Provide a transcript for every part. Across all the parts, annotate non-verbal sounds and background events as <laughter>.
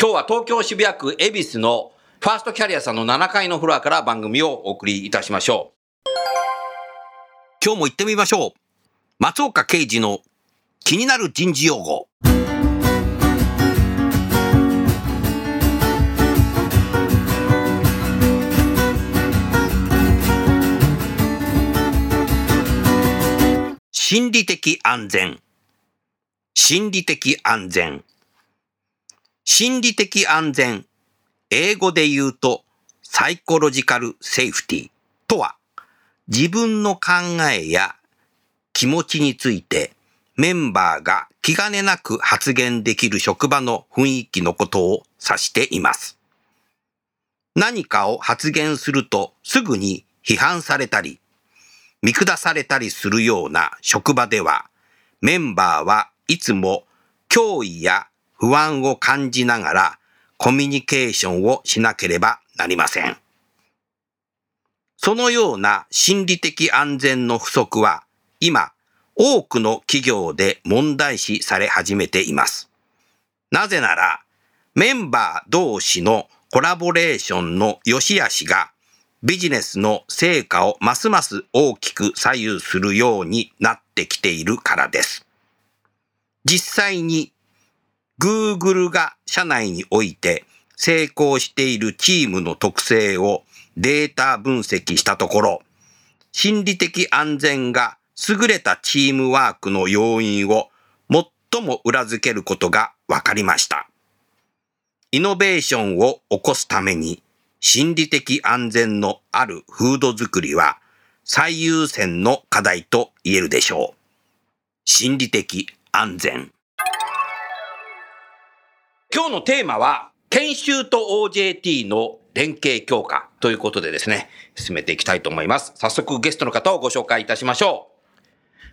今日は東京渋谷区恵比寿のファーストキャリアさんの7階のフロアから番組をお送りいたしましょう。今日も行ってみましょう。松岡刑事の気になる人事用語。心理的安全。心理的安全。心理的安全英語で言うとサイコロジカルセーフティとは自分の考えや気持ちについてメンバーが気兼ねなく発言できる職場の雰囲気のことを指しています。何かを発言するとすぐに批判されたり、見下されたりするような職場では、メンバーはいつも脅威や不安を感じながらコミュニケーションをしなければなりません。そのような心理的安全の不足は今多くの企業で問題視され始めています。なぜならメンバー同士のコラボレーションの良し悪しがビジネスの成果をますます大きく左右するようになってきているからです。実際に Google が社内において成功しているチームの特性をデータ分析したところ、心理的安全が優れたチームワークの要因を最も裏付けることが分かりました。イノベーションを起こすために心理的安全のある風土づくりは最優先の課題と言えるでしょう。心理的安全。今日のテーマは、研修と OJT の連携強化ということでですね、進めていきたいと思います。早速ゲストの方をご紹介いたしましょう。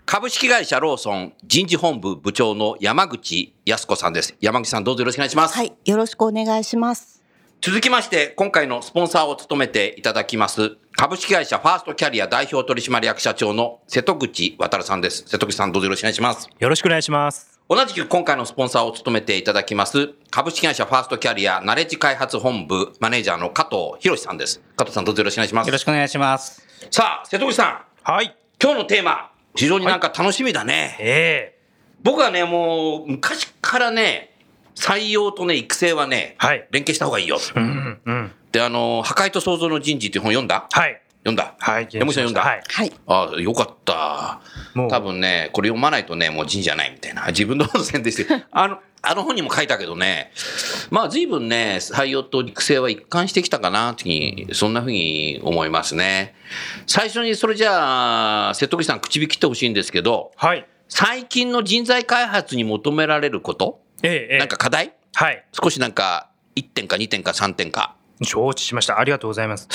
株式会社ローソン人事本部部長の山口康子さんです。山口さんどうぞよろしくお願いします。はい、よろしくお願いします。続きまして、今回のスポンサーを務めていただきます、株式会社ファーストキャリア代表取締役社長の瀬戸口渡さんです。瀬戸口さんどうぞよろしくお願いします。よろしくお願いします。同じく今回のスポンサーを務めていただきます、株式会社ファーストキャリアナレッジ開発本部マネージャーの加藤博さんです。加藤さんどうぞよろしくお願いしますよろ。しくお願いします。さあ、瀬戸口さん、はい。今日のテーマ、非常になんか楽しみだね。ええ僕はね、もう昔からね、採用とね、育成はね、はい連携した方がいいよ。うん、うん。で、あの、破壊と創造の人事っていう本読んだ？はい。読んだ？はい。山口さん読んだ？はい。はい、ああ、よかった。もう、多分ね、これ読まないとね、もう人じゃないみたいな。<laughs> 自分のこと宣伝して。あの、あの本にも書いたけどね、まあ随分ね、採用と育成は一貫してきたかな、っていうふうにそんなふうに思いますね。最初にそれじゃあ、瀬戸口さん口火切ってほしいんですけど、はい。最近の人材開発に求められること、ええええなんか課題？はい。少しなんか1点か2点か3点か。承知しました。ありがとうございます。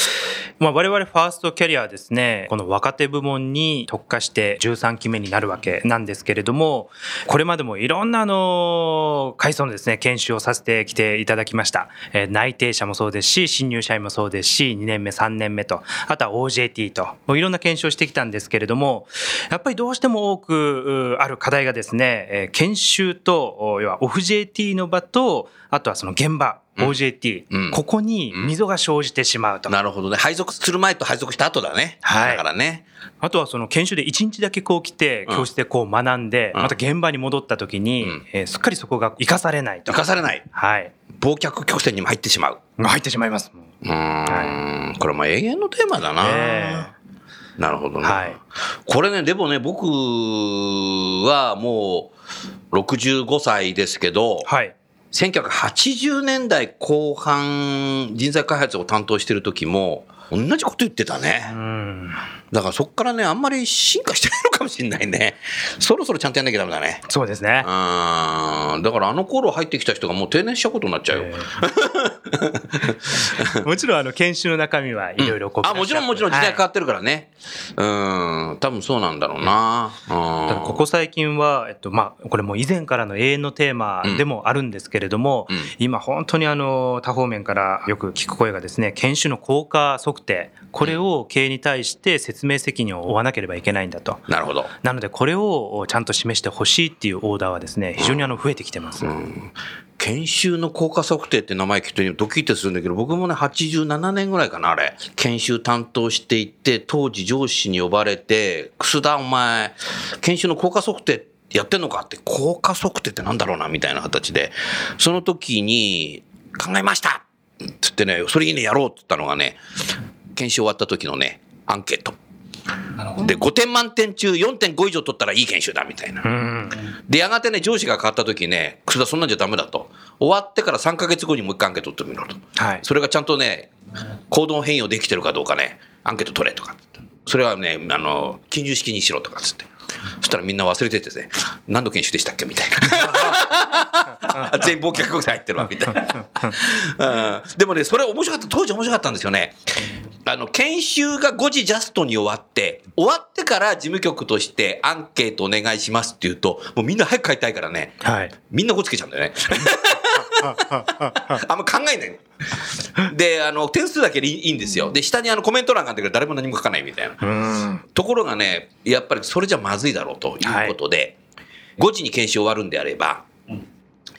まあ、我々ファーストキャリアですね、この若手部門に特化して13期目になるわけなんですけれども、これまでもいろんなあの、階層のですね、研修をさせてきていただきました。えー内定者もそうですし、新入社員もそうですし、2年目、3年目と、あとは OJT と、もういろんな研修をしてきたんですけれども、やっぱりどうしても多くある課題がですね、研修と、要はオフ JT の場と、あとはその現場、OJT、うんここに溝が生じてしまうと。なるほどね。配属する前と配属した後だね。はいだからね。あとはその研修で1日だけこう来て、うん教室でこう学んで、うんまた現場に戻った時に、うんえーすっかりそこが生かされないと。生かされない。はい。忘却曲線にも入ってしまう。入ってしまいます。うーん。これも永遠のテーマだな。えなるほどね。はいこれね、でもね、僕はもう65歳ですけど、はい。1980年代後半人材開発を担当してる時も同じこと言ってたうね。ん。だからそっからね、あんまり進化してないのかもしれないね。そろそろちゃんとやんなきゃダメだね。そうですねう。ーん。だからあの頃入ってきた人がもう定年しちゃうことになっちゃうよ。えー <laughs> もちろんあの研修の中身はいろいろこう、あ、もちろんもちろん時代変わはいってるからね。うん。多分そうなんだろうな。うん。ただここ最近は、えっとまあ、これも以前からの永遠のテーマでもあるんですけれども、うん今本当にあの多方面からよく聞く声がですね研修の効果測定これを経営に対して説明責任を負わなければいけないんだと。なるほど。なのでこれをちゃんと示してほしいっていうオーダーはですね非常にあの増えてきてます、うん。研修の効果測定って名前聞くとドキッとするんだけど、僕もね、87年ぐらいかな、あれ。研修担当していて、当時上司に呼ばれて、楠田お前、研修の効果測定やってんのかって、効果測定ってなんだろうな、みたいな形で、その時に、考えました!つってね、それいいね、やろうって言ったのがね、研修終わった時のね、アンケート。で、5点満点中4.5以上取ったらいい研修だ、みたいな。うんで、やがてね、上司が変わった時ね、楠田そんなんじゃダメだと。終わってから3ヶ月後にもう一回アンケート取ってみろと。はいそれがちゃんとね、行動変容できてるかどうかね、アンケート取れとか。それはね、あの、記入式にしろとかっつって。そしたらみんな忘れててね、何の研修でしたっけみたいな。<laughs> 全員忘却国入ってるわ、みたいな。<laughs> うんでもね、それ面白かった、当時面白かったんですよね。あの、研修が5時ジャストに終わって、終わってから事務局としてアンケートお願いしますって言うと、もうみんな早く帰りたいからね、はいみんなこつけちゃうんだよね。あんま考えないの。で、あの、点数だけでいいいいんですよ。で、下にあのコメント欄があるんだけど、誰も何も書かないみたいな。うんところがね、やっぱりそれじゃまずいだろうということで、5時に研修終わるんであれば、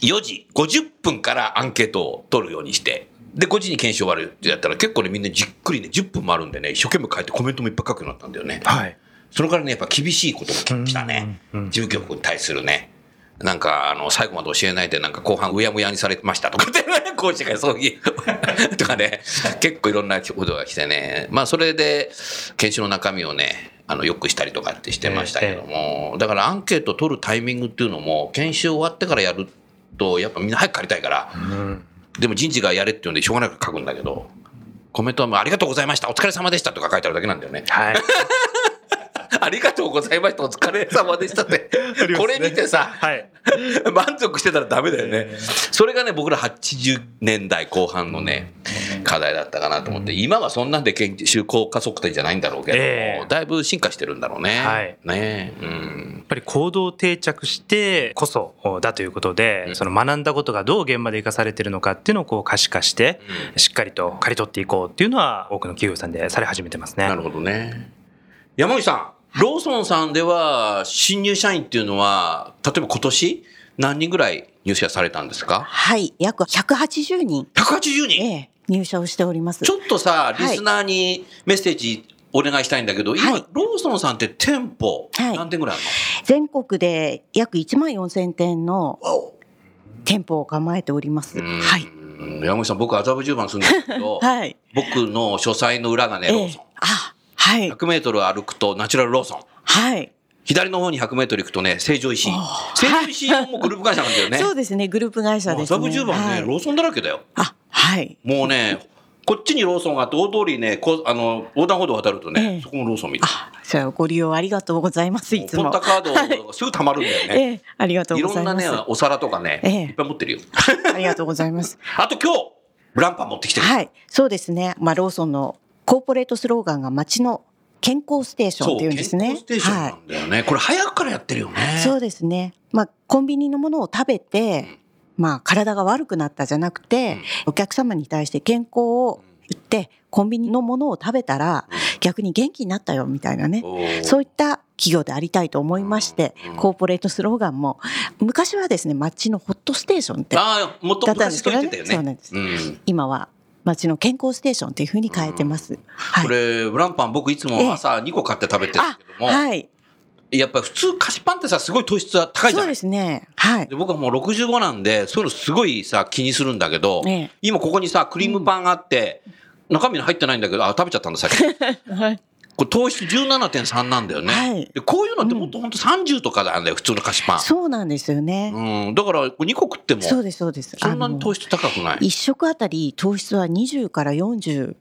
4時50分からアンケートを取るようにして、で、5時に研修終わるってやったら結構ね、みんなじっくりね、10分もあるんでね、一生懸命書いてコメントもいっぱい書くようになったんだよね。はいそれからね、やっぱ厳しいことが来たね。事務局に対するね。なんか、あの、最後まで教えないで、なんか後半うやむやにされましたとかってね、<laughs> 講師がそういう、<laughs> とかね、結構いろんなことが来てね。まあ、それで、研修の中身をね、あの、よくしたりとかってしてましたけども、だからアンケート取るタイミングっていうのも、研修終わってからやると、やっぱみんな早く借りたいから、うんでも人事がやれって言うんでしょうがなく書くんだけど、コメントはもうありがとうございました、お疲れ様でしたとか書いてあるだけなんだよね。はい <laughs> ありがとうございました。お疲れ様でしたって。これ見てさ、はい <laughs> 満足してたらダメだよね。それがね、僕ら80年代後半のね、課題だったかなと思って、今はそんなんで研修効果測定じゃないんだろうけども、ええだいぶ進化してるんだろうね。はいねうんやっぱり行動定着してこそだということで、うんその学んだことがどう現場で生かされているのかっていうのをこう可視化して、しっかりと刈り取っていこうっていうのは多くの企業さんでされ始めてますね。なるほどね。山口さん、ローソンさんでは、新入社員っていうのは、例えば今年、何人ぐらい入社されたんですか？はい、約180人、?180 人、ええ、入社をしております。ちょっとさ、いリスナーにメッセージお願いしたいんだけど、今、はいローソンさんって店舗、はい何店ぐらいある全国で約1万4000店のの店舗を構えております。うんはい。山口さん、僕、麻布十番住んでるんですけど、<laughs> はい。僕の書斎の裏がね、えローソン。え、あ、はい。100メートル歩くとナチュラルローソン。はい。左の方に100メートル行くとね、成城石井。成城石井もグループ会社なんだよね。<laughs> そうですね、グループ会社ですね。麻布十番ね、はいローソンだらけだよ。あ、はい。もうね、こっちにローソンがあって、大通りね、こうあの横断歩道渡るとね、ええそこもローソンみたいな。あ、じゃあご利用ありがとうございます。いつもポンタ。カードがすぐ溜まるんだよね。ええ、ありがとういろんなございます。ね、お皿とかね、ええいっぱい持ってるよ。<laughs> ありがとうございます。<laughs> あと今日、ブランパン持ってきてる。はい、そうですね。まあローソンのコーポレートスローガンが街の健康ステーションっていうんですね。健康ステーションなはい。んだよね。これ早くからやってるよね。そうですね。まあコンビニのものを食べて、まあ体が悪くなったじゃなくて、お客様に対して健康を言ってコンビニのものを食べたら逆に元気になったよみたいなね。そういった企業でありたいと思いまして、コーポレートスローガンも、昔はですね、町のホットステーションって、ああ、もっとだったんで昔すけどねね。そうなんですうん今は町の健康ステーションっていうふうに変えてます。はいこれ、ブランパン僕いつも朝2個買って食べてるんですけども、はい。やっぱり普通菓子パンってさ、すごい糖質は高いじゃそうないですね。はいで。僕はもう65なんで、そういうのすごいさ、気にするんだけど、ええ今ここにさ、クリームパンがあって、中身に入ってないんだけど、あ、食べちゃったんだ、さっき。<laughs> はい。これ糖質17.3なんだよね。はいでこういうのってもっと本当30とかなんだよ、普通の菓子パン。そうなんですよね。うん、だから2個食っても、そうです、そうです。そんなに糖質質高くない。一食あたり糖質は20から40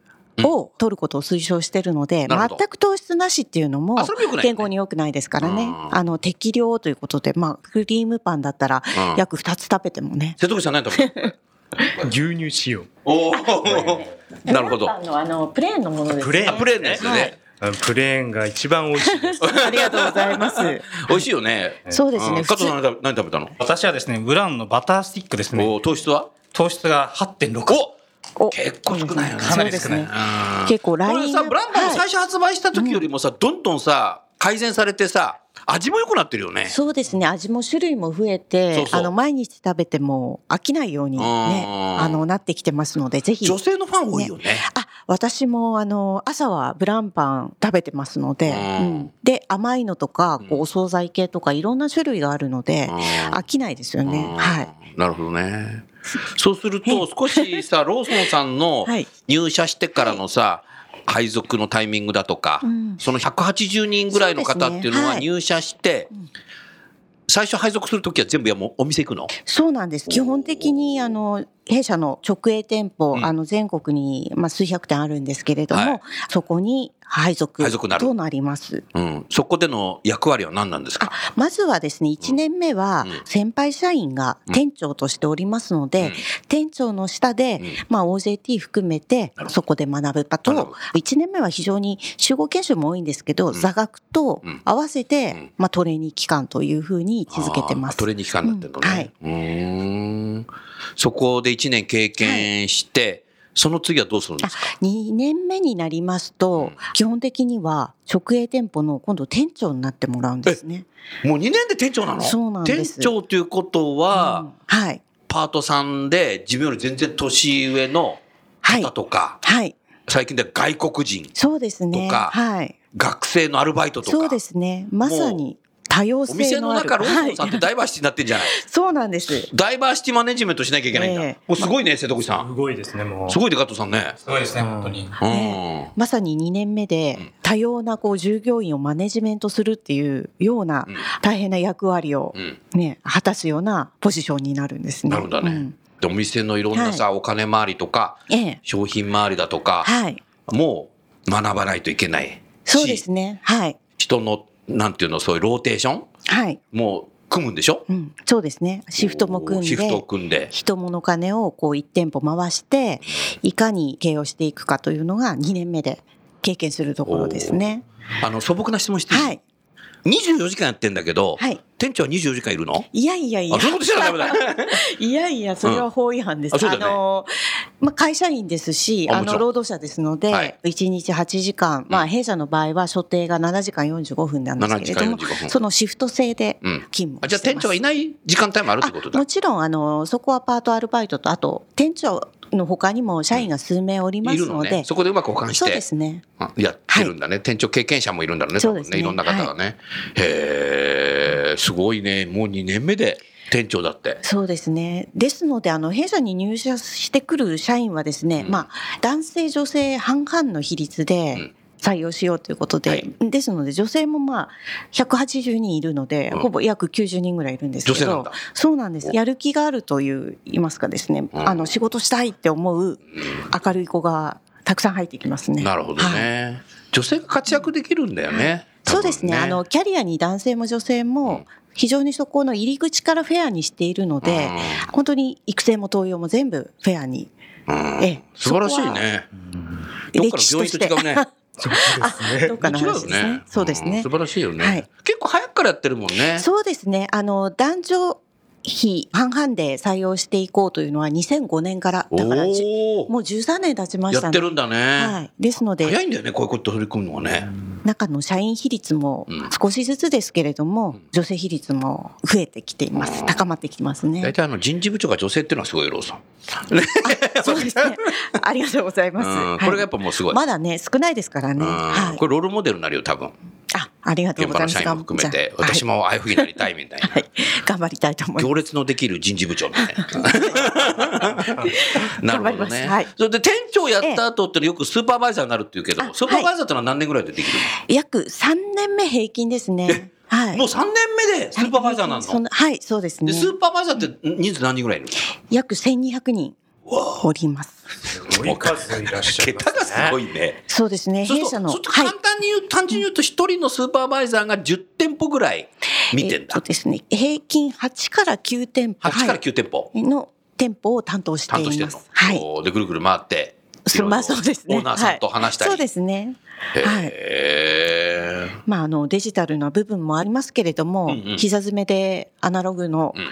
を取ることを推奨してるので、全く糖質なしっていうのも健康に良くないですからね。うんあの適量ということで、まあクリームパンだったらうん約2つ食べてもね。瀬戸口さん何食べ <laughs> 牛乳使用おおなるほど。あのあのプレーンのものですプレーンあプレーンですよね。うんプレーンが一番美味しいです <laughs> ありがとうございます。美味しいよね。そうですね。うん加藤さん何食べ何食べたの？私はですね、ブラウンのバタースティックですね。お糖質は？糖質が8.6。おお結構少ないよね。かなり少ない結構ラインこれさ、ブランパンも最初発売した時よりもさ、どんどんさ、改善されてさ、味も良くなってるよね。そうですね。味も種類も増えてそうそう。あの毎日食べても飽きないようにねうん。あのなってきてますのでぜひ。女性のファン多いよね。あ私もあの朝はブランパン食べてますので、うん。うん。で甘いのとかこうお惣菜系とかいろんな種類があるので、うん。飽きないですよね。うん。はい。なるほどね。そうすると、少しさ、ローソンさんの <laughs> はい。入社してからのさ、配属のタイミングだとか、うん。その180人ぐらいの方っていうのははい。入社して、最初配属するときは全部やもうお店行くの？そうなんです。基本的にあの弊社の直営店舗、うん。あの全国にまあ数百店あるんですけれども、はい。そこに配属となります。うん。そこでの役割は何なんですか？まずはですね、1年目はうん。先輩社員が店長としておりますので、うん。店長の下で、うん。まあ OJT 含めてそこで学ぶ場学ぶと、1年目は非常に集合研修も多いんですけど、ん。座学とうん。合わせて、うん。まあトレーニー期間というふうに位置づけてます。トレーニング期間になってるのね。うんはい。そこで1年経験して、その次はどうするんですか？2年目になりますと、うん基本的には直営店舗の今度店長になってもらうんですね。もう2年で店長なの？そうなんです店長ということは、うんはい。パートさんで自分より全然年上のはい方とか、はい。最近では外国人、そうですね。とかはい。学生のアルバイトとか。そうですね。まさに多様性お店の。中、ローソンさんってはいダイバーシティになってんじゃない？そうなんです。ダイバーシティマネジメントしなきゃいけないんだ。ええもうすごいね、瀬戸口さすん。ごいですねもうすごいで、加藤さんね。すごいですね、本当に。うん。まさに2年目で多様なこう従業員をマネジメントするっていうようなうん大変な役割をうん。ね、果たすようなポジションになるんですね。なるほどねうんで、お店のいろんなさ、お金回りとか、ええ。商品回りだとか、はい。もう学ばないといけないし。そうですね。はい。人の、なんていうの、そういうローテーション？はい。もう組むんでしょ？うん。そうですね。シフトも組んで。シフトを組んで。人物金をこう一店舗回して、いかに経営をしていくかというのが2年目で経験するところですね。あの、素朴な質問していい、はい。24時間やってんだけど、はい。店長は24時間いるの？いやいやいやあ、。そういうことしちゃダメだ。<laughs> いやいや、それは法違反です。うだよねの、まあ、会社員ですし、あの、労働者ですので、はい1日8時間、まあ、弊社の場合は所定が7時間45分なんですけれど7も時間45、分そのシフト制でうん勤務あじゃあ店長はいない時間帯もあるってことだ。もちろん、あの、そこはパートアルバイトと、あと、店長の他にも社員が数名おりますので、ね。そこでうまく保管しそうでてすね。あやってるんだね。店長経験者もいるんだろうね。そうですね多分いろんな方がね。へえ、すごいね。もう2年目で店長だって。そうですね。ですので、あの、弊社に入社してくる社員はですね、うんまあ、男性、女性半々の比率うんで採用しようということで、はいですので、女性もまあ、180人いるので、うんほぼ約90人ぐらいいるんですけどそうなんです。やる気があるという、言いますかですね、うんあの、仕事したいって思う明るい子がたくさん入ってきますね。なるほどはいね。女性が活躍できるんだよね。そうですね。多分あの、キャリアに男性も女性うんも、非常にそこの入り口からフェアにしているので、本当に育成も登用も全部フェアに。うんええ素晴らしいね。どっかの病院と違 <laughs> うね。そうですねん素。晴らしいよね。はい結構早くからやってるもんね。そうですね。あの、男女比半々で採用していこうというのは2005年から、だから。もう13年経ちましたね。やってるんだね。はい。ですので、早いんだよね、こういうこと取り組むのはね。中の社員比率もうん少しずつですけれども、ん女性比率も増えてきています。高まってきてますね大。体あの人事部長が女性っていうのはすごいローソン。そうですね。ありがとうございます。これがやっぱもうすごい。まだね、少ないですからね。うんはいこ。れロールモデルになるよ多分。あ、ありがとうございます。現場の社員も含めて私もああいうふうになりたいみたいな。はい、<laughs> 頑張りたいと思います。行列のできる人事部長みたいな。<laughs> なるほど頑張りますね。はいそれで店長やった後ってよくスーパーバイザーになるっていうけど、あスーパーバイザーってのは何年ぐらいでできる約3年目平均ですね。はの、い。もう3年目でスーパーバイザーなの？そんはい、そうですねで、。スーパーバイザーって人数何人ぐらいいるの？約1200人おります。すごい数いらっしゃいます桁がすごね。いね。そうですね。そう弊社の。するとそうはい簡。単に言う、単純に言うと一人のスーパーバイザーが10店舗ぐらい見てんだえっと。ですね、平均8から9店舗。8からはい9店舗の店舗を担当してい担当して。はい。で、ぐるぐる回って。そうまあそうですね。オーナーさんと話したり。はいそうですね。はい。まあ、あの、デジタルな部分もありますけれども、うんうん膝詰めでアナログの、うん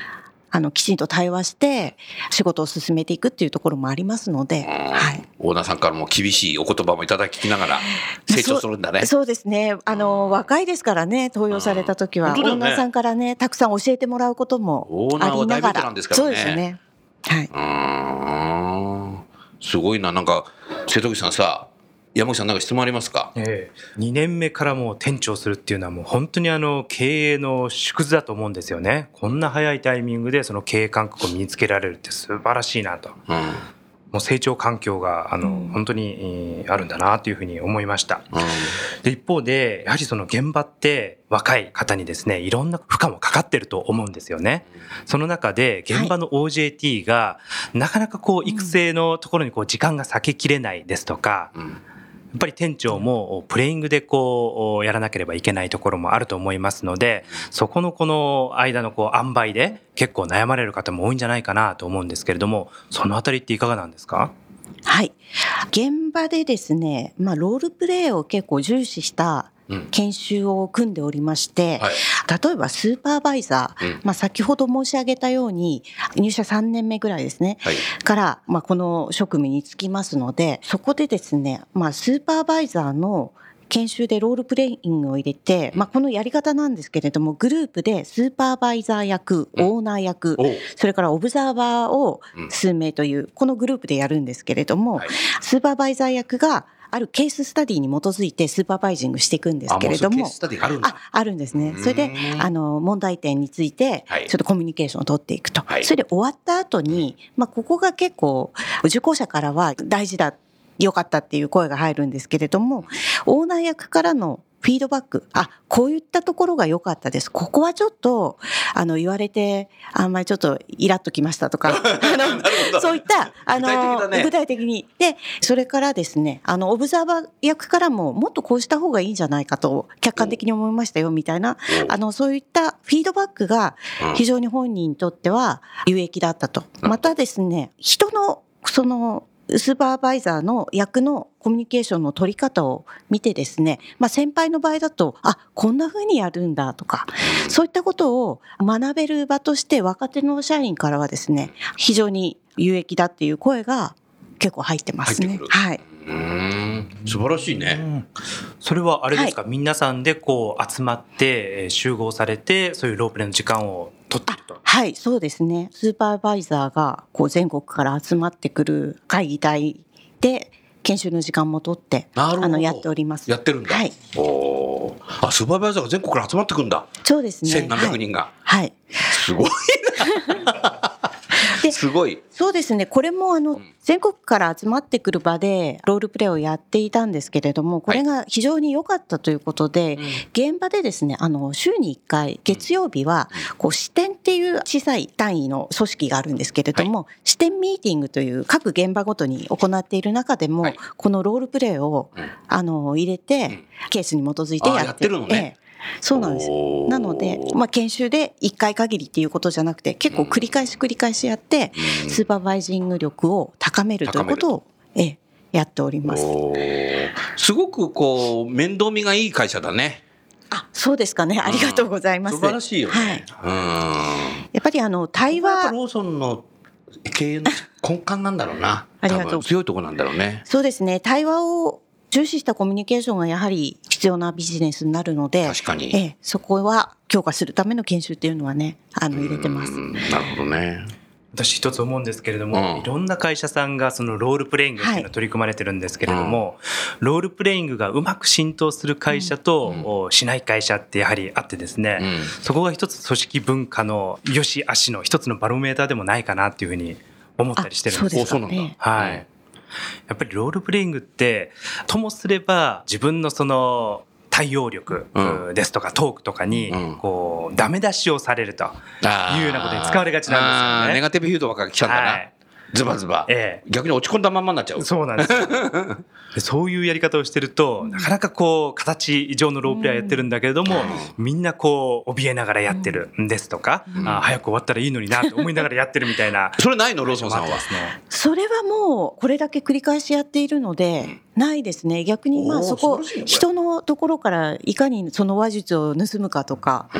あの、きちんと対話して、仕事を進めていくっていうところもありますので、はい。オーナーさんからも厳しいお言葉もいただきながら成長するんだね。そうですね。あの、若いですからね、登用された時は、うんオーナーさんからね、たくさん教えてもらうこともありながらそうですね。はい。うーん。すごいな。なんか、瀬戸口さんさ、山口さんなんか質問ありますか？ええ、2年目からもう店長するっていうのはもう本当にあの経営の縮図だと思うんですよね。こんな早いタイミングでその経営感覚を身につけられるって素晴らしいなと。うん。もう成長環境があの、うん本当にえーあるんだなというふうに思いました。うん。で一方でやはりその現場って若い方にですねいろんな負荷もかかってると思うんですよね。その中で現場の OJT がなかなかこう育成のところにこう時間が割けきれないですとか、うん。やっぱり店長もプレイングでこうやらなければいけないところもあると思いますのでそこのこの間のこう塩梅で結構悩まれる方も多いんじゃないかなと思うんですけれどもそのあたりっていかがなんですか？はい。現場でですね、まあ、ロールプレイを結構重視した。研修を組んでおりまして、はい。例えばスーパーバイザー、うん。まあ、先ほど申し上げたように入社3年目ぐらいですね、はい。から、まあ、この職務に就きますのでそこでですね、まあ、スーパーバイザーの研修でロールプレイングを入れて、まあ、このやり方なんですけれどもグループでスーパーバイザー役、うん。オーナー役おう。それからオブザーバーをうん。数名というこのグループでやるんですけれども、はい。スーパーバイザー役があるケーススタディに基づいてスーパーバイジングしていくんですあ、けれどもあるんだあ。あるんですね。それでう、んあの、問題点についてはい、ちょっとコミュニケーションを取っていくと。はいそれで終わった後に、まあ、ここが結構、受講者からは大事だ、良かったっていう声が入るんですけれども、オーナー役からのフィードバック、あ、こういったところが良かったです。ここはちょっと、あの、言われて、あんまりちょっとイラッときましたとか、<laughs> あのそういった、あの、具体ね具体的に。で、それからですね、あの、オブザーバー役からも、もっとこうした方がいいんじゃないかと、客観的に思いましたよ、みたいな、あの、そういったフィードバックがうん非常に本人にとっては有益だったと。どまたですね、人の、その、スーパーバイザーの役のコミュニケーションの取り方を見てですね、まあ先輩の場合だと、あ、こんな風にやるんだとか、そういったことを学べる場として若手の社員からはですね、非常に有益だっていう声が結構入ってます。ねはい。素晴らしいね。それはあれですか、皆さんでこう集まってえー集合されてそういうロープレの時間を取っていると。はい、そうですね。スーパーバイザーがこう全国から集まってくる会議体で研修の時間も取って、なるほどあのやっております。やってるんだ。はい。おーあ、スーパーバイザーが全国から集まってくるんだ。そうですね。千何百人が。はい。はい。すごいすごい。そうですね。これもあの、ん。全国から集まってくる場でロールプレイをやっていたんですけれども、これが非常に良かったということで、現場でですね、あの、週に1回、月曜日は、こう、支店っていう小さい単位の組織があるんですけれども、支店ミーティングという各現場ごとに行っている中でも、はい。このロールプレイを、うん。あの、入れて、ん。ケースに基づいてやってあやってるのね。ええそうなんです。なので、まあ、研修で1回限りっていうことじゃなくて、結構繰り返し繰り返しやって、うんスーパーバイジング力を高めるということを、ええ、やっております。すごくこう、面倒見がいい会社だね。あ、そうですかね。ありがとうございます。素晴らしいよね。はい。うん。やっぱりあの、対話、ローソンの経営の <laughs> 根幹なんだろうな。ありがとう強いとこなんだろうね。そうですね。対話を重視したコミュニケーションがやはり必要なビジネスになるので、確かに。ええ、そこは強化するための研修っていうのはね、あの入れてます。うんなるほどね。私一つ思うんですけれども、うん。いろんな会社さんがそのロールプレイングっていうのを取り組まれてるんですけれども、ロールプレイングがうまく浸透する会社と、おしない会社ってやはりあってですね、うん。そこが一つ組織文化の良し悪しの一つのバロメーターでもないかなっていうふうに思ったりしてるんですそうですね。はい。やっぱりロールプレイングって、ともすれば自分のその対応力うんですとかトークとかにうん、こう、ダメ出しをされるというようなことに使われがちなんですよね。ネガティブフィードバックが来ちゃうんだな。はいズバズバ。え逆に落ち込んだまんまになっちゃう。そうなんです <laughs> そういうやり方をしてると、なかなかこう、形上のロープレーやってるんだけれども、みんなこう、怯えながらやってるんですとか、あー早く終わったらいいのになと思いながらやってるみたいな。それないのローソンさんは？ね。それはもうこれだけ繰り返しやっているので、ないですね。逆にまあそこ人のところからいかにその話術を盗むかとか、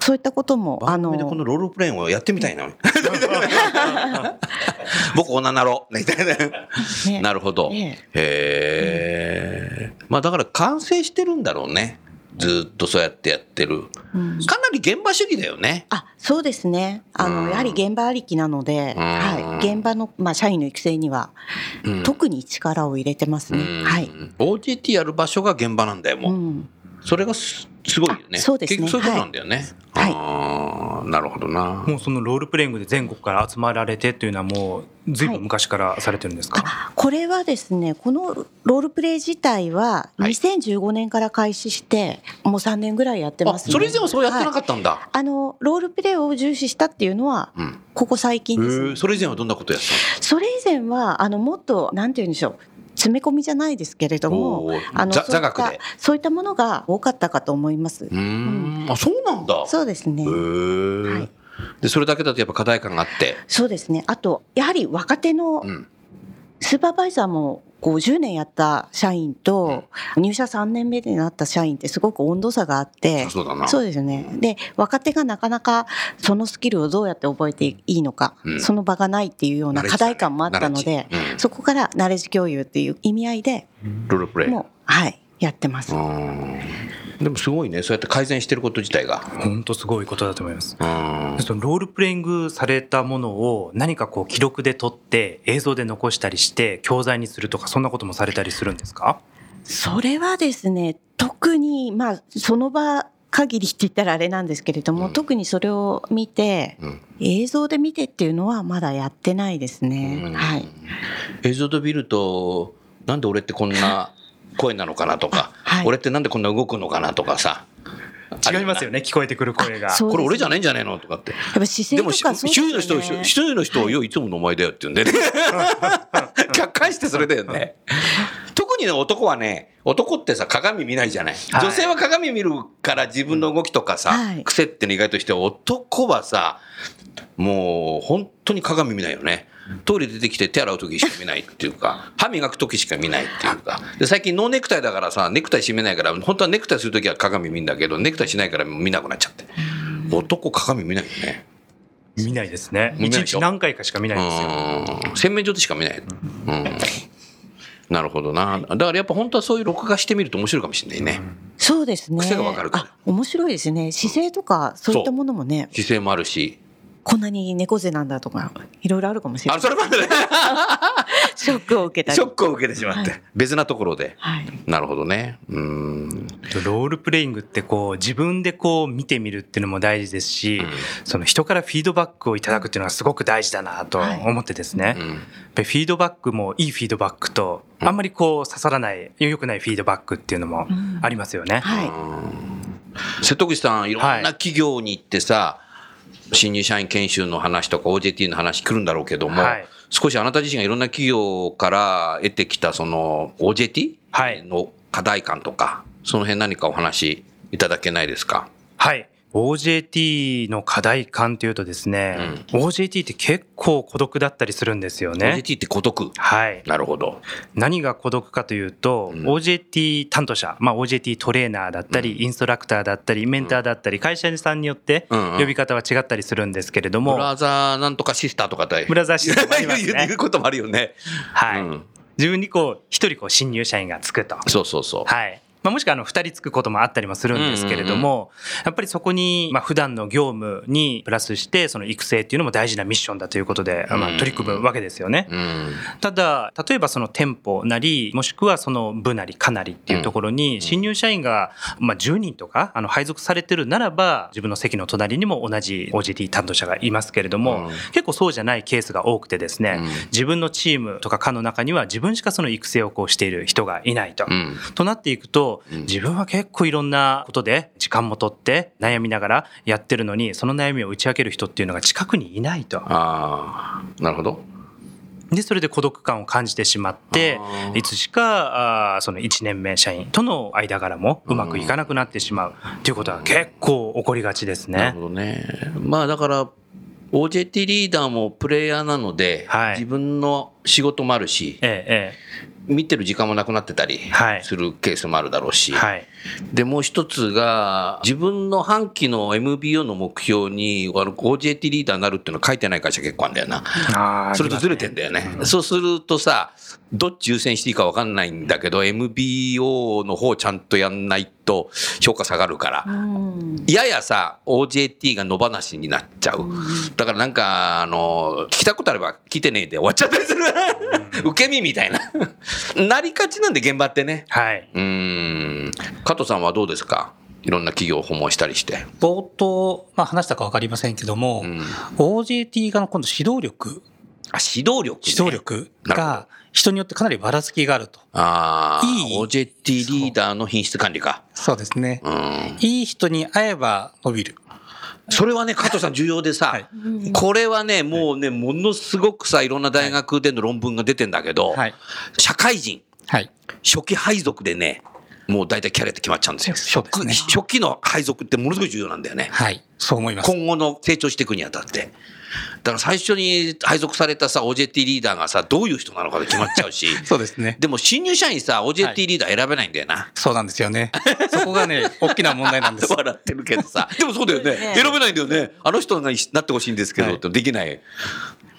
そういったこともあの番組でこのロールプレインをやってみたいな。<laughs> 僕女なろう。みたいな。ねなるほど。えへえ。まあだから完成してるんだろうね。ずっとそうやってやってる。うんかなり現場主義だよね。あそうですねあの、うんやはり現場ありきなので、うんはい、現場の、まあ、社員の育成にはうん特に力を入れてますね。うんはい、OJT やる場所が現場なんだよ、もう。うんそれがすすごいよね。あそうですね結局そういうことなんだよね。はいあーなるほどな。もうそのロールプレイングで全国から集まられてっていうのはもう随分昔からされてるんですか、あこれはですねこのロールプレイ自体ははい2015年から開始して、もう3年ぐらいやってあ、ますね。それ以前はそうやってなかはいったんだ。あのロールプレイを重視したっていうのはうん。ここ最近です、へーそれ以前はどんなことやってたそれ以前はあのもっとなんて言うんでしょう詰め込みじゃないですけれどもあのざそういった座学でそういったものが多かったかと思います。のうーん。あ、そうなんだ。そうですね。はいで、それだけだとやっぱ課題感があって。そうですね。あとやはり若手のうん。スーパーバイザーもこう10年やった社員と入社3年目でなった社員ってすごく温度差があってそうだな。そうですよね。で、若手がなかなかそのスキルをどうやって覚えていいのか、うんその場がないっていうような課題感もあったので、うんそこからナレッジ共有っていう意味合いでロールプレイ。もう、はい、やってます。うんでもすごいね。そうやって改善してること自体が。本当すごいことだと思います。うんそのロールプレイングされたものを何かこう記録で撮って映像で残したりして教材にするとかそんなこともされたりするんですか？それはですね、特に、まあ、その場限りって言ったらあれなんですけれども、うん特にそれを見て、うん映像で見てっていうのはまだやってないですね。うんはい。映像で見ると、なんで俺ってこんな声なのかなとか、はい俺ってなんでこんな動くのかなとかさ。違いますよね聞こえてくる声がこれ俺じゃないんじゃないのとかって。やっぱ姿勢でも、とかそうですよね。周囲の人、周囲の人を、よ、いつものお前だよって言うんでね。客観してそれだよね。特にね、男はね、男ってさ、鏡見ないじゃない。はい女性は鏡見るから自分の動きとかさ、はい癖っての意外として、男はさ、もう本当に鏡見ないよね。トイレ出てきて手洗う時しか見ないっていうか、歯磨く時しか見ないっていうか。で、最近ノーネクタイだからさ、ネクタイ締めないから、本当はネクタイする時は鏡見んだけど、ネクタイしないから見なくなっちゃって。男鏡見ないよね。見ないですね一日何回かしか見ないんですようん洗面所でしか見ない。うん。なるほどな。だからやっぱ本当はそういう録画してみると面白いかもしれないね。そうですね。癖がわかるからあ、面白いですね。姿勢とかそういったものもね、姿勢もあるし。こんなに猫背なんだとか、いろいろあるかもしれあ、ない。それまでね。<laughs> ショックを受けたり。ショックを受けてしまって。はい別なところで。はい。なるほどね。うん。ロールプレイングってこう自分でこう見てみるっていうのも大事ですし、うんその人からフィードバックをいただくっていうのはすごく大事だなと思ってですね、うんやっぱりフィードバックもいいフィードバックとうんあんまりこう刺さらない良くないフィードバックっていうのもありますよね。はい。瀬戸口さん、いろんな企業に行ってさ、新入社員研修の話とか OJT の話来るんだろうけども、はい。少しあなた自身がいろんな企業から得てきたその OJT はい。の課題感とか、その辺何かお話いただけないですか？はい。OJT の課題感というとですね、OJT って結構孤独だったりするんですよね。OJT って孤独？はい。なるほど。何が孤独かというと、うん OJT 担当者、まあ、OJT トレーナーだったり、インストラクターだったり、メンターだったり、会社さんによってうんうん呼び方は違ったりするんですけれども、ブラザーなんとかシスターとか。ブラザーシスターもありますね <laughs> 言うこともあるよね。はい。うん自分にこう一人こう新入社員がつくと。そうそうそう。はい。まあ、もしくはあの2人つくこともあったりもするんですけれども、やっぱりそこにまあ普段の業務にプラスしてその育成っていうのも大事なミッションだということで、まあ、取り組むわけですよね。うん。ただ例えばその店舗なりもしくはその部なりかなりっていうところに新入社員がまあ10人とかあの配属されてるならば自分の席の隣にも同じ OJT 担当者がいますけれども、うん結構そうじゃないケースが多くてですね、うん自分のチームとか課の中には自分しかその育成をこうしている人がいないと。うん。となっていくとうん自分は結構いろんなことで時間も取って悩みながらやってるのにその悩みを打ち明ける人っていうのが近くにいないと。ああ、なるほど。でそれで孤独感を感じてしまっていつしかあーその1年目社員との間柄もうまくいかなくなってしまうっていうことは結構起こりがちですねなるほ。どね。まあだから、OJT リーダーもプレイヤーなので、はい自分の仕事もあるし、え見てる時間もなくなってたりはい。するケースもあるだろうし、えはいで、もう一つが、自分の半期の MBO の目標に、あの OJT リーダーになるっていうの書いてない会社結構あるんだよな。それとずれてんだよね。そうするとさ、どっち優先していいか分かんないんだけど、MBO の方ちゃんとやんないと評価下がるから。うんややさ、OJT が野放しになっちゃう。だからなんか、あの、聞きたいことあれば聞いてねえで終わっちゃったりする。<laughs> 受け身みたいな。<laughs> なりがちなんで、現場ってね。はい。うーん。加藤さんはどうですか？いろんな企業を訪問したりして。冒頭、まあ、話したか分かりませんけども、うん OJT 側の今度指導力、あ、指導力、ね。指導力が人によってかなりばらつきがあると。ああ、いい OJT リーダーの品質管理か。そうですね。うん。いい人に会えば伸びる。それはね、加藤さん重要でさ、はいこれはね、もうね、ものすごくさ、いろんな大学での論文が出てんだけど、はい。社会人、はい。初期配属でね、もう大体キャリアって決まっちゃうんですよ。そうですね初期の配属ってものすごい重要なんだよね。はい。そう思います。今後の成長していくにあたって。だから最初に配属されたさ、OJT リーダーがさ、どういう人なのかで決まっちゃうし、<laughs> そうですね。でも新入社員さ、OJT リーダー選べないんだよな。そうなんですよね。そこがね、<laughs> 大きな問題なんです。笑ってるけどさ。<laughs> でもそうだよね。ね選べないんだよね。あの人がなってほしいんですけど、はいってできない。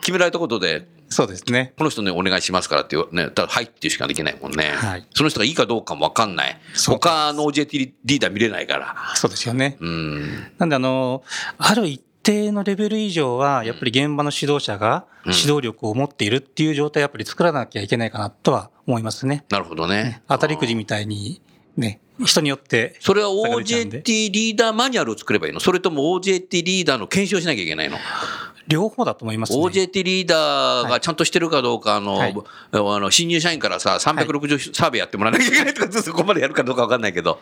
決められたことで、そうですね。この人ね、お願いしますからってね、ただ、はいっていうしかできないもんね。はいその人がいいかどうかもわかんない。他の OJT リーダー見れないから。そうですよね。うん。なんであの、ある一定のレベル以上は、やっぱり現場の指導者がうん。指導力を持っているっていう状態をやっぱり作らなきゃいけないかなとは思いますね。なるほどね。当たりくじみたいに、ね、人によって、それは OJT リーダーマニュアルを作ればいいの？それとも OJT リーダーの研修をしなきゃいけないの？両方だと思いますね。?OJT リーダーがちゃんとしてるかどうか、あの、はいあの新入社員からさ、360サーベイやってもらわなきゃいけないとか、<laughs> そこまでやるかどうかわかんないけど。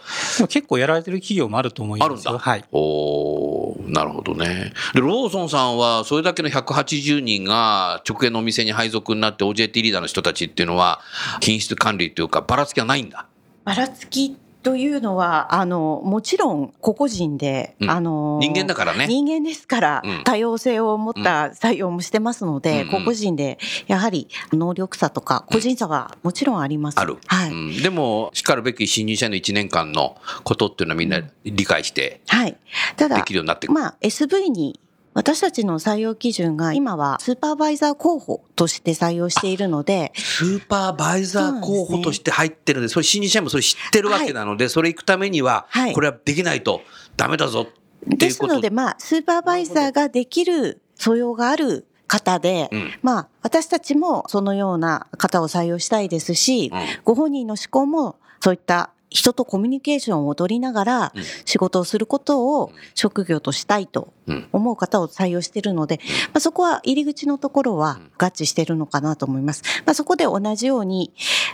結構やられてる企業もあると思いますよ。あるんだ。はい。おーなるほどね。で、ローソンさんは、それだけの180人が直営のお店に配属になって OJT リーダーの人たちっていうのは、品質管理っていうか、ばらつきはないんだ。ばらつきというのはあのもちろん個々人で、うんあの人間だからね。人間ですからうん多様性を持った採用もしてますので、うんうん個々人でやはり能力差とか個人差はもちろんあります。ある。はい、うんでも、しかるべき新入社員の1年間のことっていうのはみんな理解してはい。ただできるようになってくる。まあ SV に私たちの採用基準が今はスーパーバイザー候補として採用しているので、スーパーバイザー候補として入ってるんで、それ新入社員もそれ知ってるわけなので、それ行くためにははい、これはできないとダメだぞっていうこと。ですのでまあスーパーバイザーができる素養がある方で、うん。まあ私たちもそのような方を採用したいですし、うん。ご本人の思考もそういった人とコミュニケーションを取りながらうん。仕事をすることを職業としたいとうん思う方を採用しているので、まあ、そこは入り口のところは合致しているのかなと思います。まあ、そこで同じように、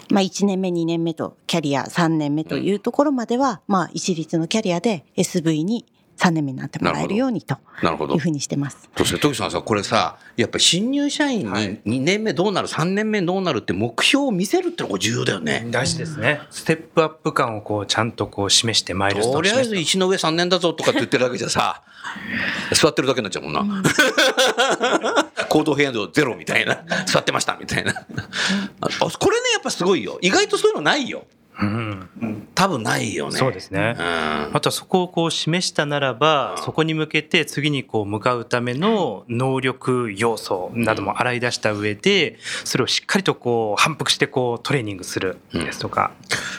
まあ、1年目、2年目とキャリア3年目というところまでは、まあ、一律のキャリアで SV に3年目になってもらえるようにとなるほどいうふ。うにしてます。そして、時さんさ、これさ、やっぱり新入社員はいに2年目どうなる、3年目どうなるって目標を見せるってのが重要だよね。大事ですね。ステップアップ感をこうちゃんとこう示してマイルストーンとりあえず石の上3年だぞとかって言ってるだけじゃさ、<laughs> 座ってるだけになっちゃうもんな。<laughs> 行動変動ゼロみたいな。座ってましたみたいな。あこれね、やっぱすごいよ。意外とそういうのないよ。うん多分ないよね。そうですねうんあとはそこをこう示したならば、そこに向けて次にこう向かうための能力要素なども洗い出した上で、それをしっかりとこう反復してこうトレーニングするですとか。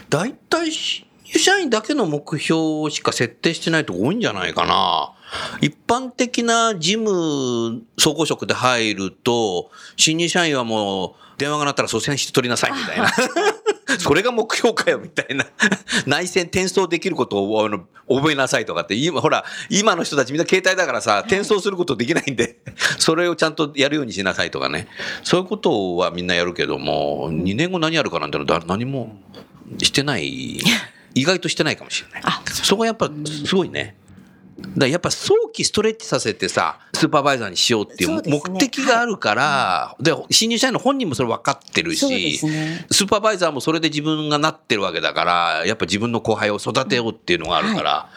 大体社員だけの目標しか設定してないとこ多いんじゃないかな。一般的な事務総合職で入ると、新入社員はもう電話が鳴ったら率先して取りなさいみたいな。<laughs> それが目標かよみたいな。<laughs> 内戦転送できることをあの覚えなさいとかって、今、ほら、今の人たちみんな携帯だからさ、転送することできないんで、<laughs> それをちゃんとやるようにしなさいとかね。そういうことはみんなやるけども、2年後何やるかなんてのは何もしてない。意外としてないかもしれない。そこはやっぱすごいね。だやっぱ早期ストレッチさせてさ、スーパーバイザーにしようっていう目的があるから、で、新入社員の本人もそれ分かってるしす、ね。スーパーバイザーもそれで自分がなってるわけだから、やっぱ自分の後輩を育てようっていうのがあるから、